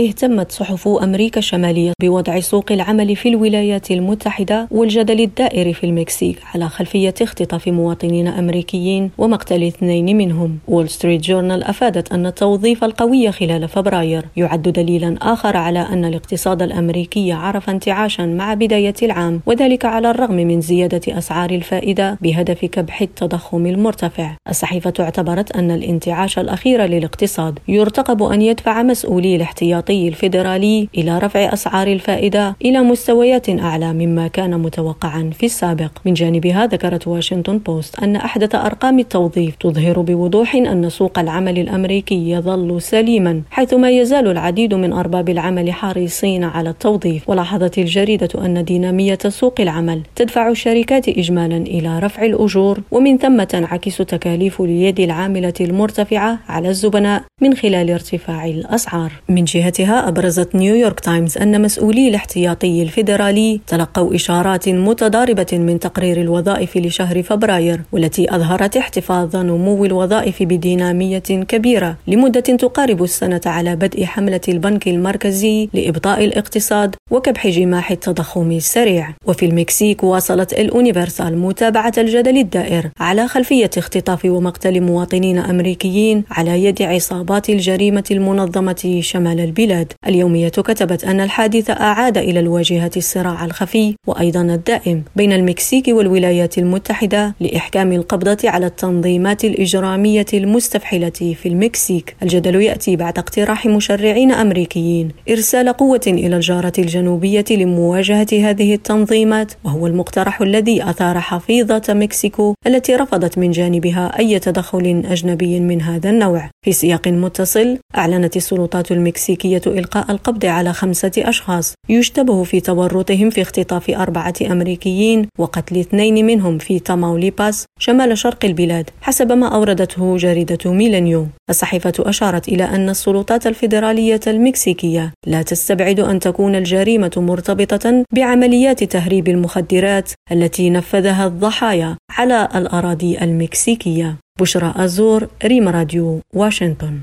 اهتمت صحف أمريكا الشمالية بوضع سوق العمل في الولايات المتحدة والجدل الدائري في المكسيك على خلفية اختطاف مواطنين أمريكيين ومقتل اثنين منهم. وول ستريت جورنال أفادت أن التوظيف القوي خلال فبراير يعد دليلا آخر على أن الاقتصاد الأمريكي عرف انتعاشا مع بداية العام وذلك على الرغم من زيادة أسعار الفائدة بهدف كبح التضخم المرتفع. الصحيفة اعتبرت أن الانتعاش الأخير للاقتصاد يرتقب أن يدفع مسؤولي الاحتياط الاحتياطي الفيدرالي إلى رفع أسعار الفائدة إلى مستويات أعلى مما كان متوقعا في السابق. من جانبها ذكرت واشنطن بوست أن أحدث أرقام التوظيف تظهر بوضوح أن سوق العمل الأمريكي يظل سليما حيث ما يزال العديد من أرباب العمل حريصين على التوظيف. ولاحظت الجريدة أن دينامية سوق العمل تدفع الشركات إجمالا إلى رفع الأجور ومن ثم تنعكس تكاليف اليد العاملة المرتفعة على الزبناء من خلال ارتفاع الأسعار. من جهة جهتها أبرزت نيويورك تايمز أن مسؤولي الاحتياطي الفيدرالي تلقوا إشارات متضاربة من تقرير الوظائف لشهر فبراير والتي أظهرت احتفاظ نمو الوظائف بدينامية كبيرة لمدة تقارب السنة على بدء حملة البنك المركزي لإبطاء الاقتصاد وكبح جماح التضخم السريع. وفي المكسيك واصلت الأونيفرسال متابعة الجدل الدائر على خلفية اختطاف ومقتل مواطنين أمريكيين على يد عصابات الجريمة المنظمة شمال البلاد. البلاد. اليومية كتبت أن الحادث أعاد إلى الواجهة الصراع الخفي وأيضا الدائم بين المكسيك والولايات المتحدة لإحكام القبضة على التنظيمات الإجرامية المستفحلة في المكسيك. الجدل يأتي بعد اقتراح مشرعين أمريكيين إرسال قوة إلى الجارة الجنوبية لمواجهة هذه التنظيمات وهو المقترح الذي أثار حفيظة مكسيكو التي رفضت من جانبها أي تدخل أجنبي من هذا النوع. في سياق متصل أعلنت السلطات المكسيكية إلقاء القبض على خمسة أشخاص يشتبه في تورطهم في اختطاف أربعة أمريكيين وقتل اثنين منهم في تاماوليباس شمال شرق البلاد حسب ما أوردته جريدة ميلينيو الصحيفة أشارت إلى أن السلطات الفيدرالية المكسيكية لا تستبعد أن تكون الجريمة مرتبطة بعمليات تهريب المخدرات التي نفذها الضحايا على الأراضي المكسيكية. بشرى أزور ريم راديو واشنطن.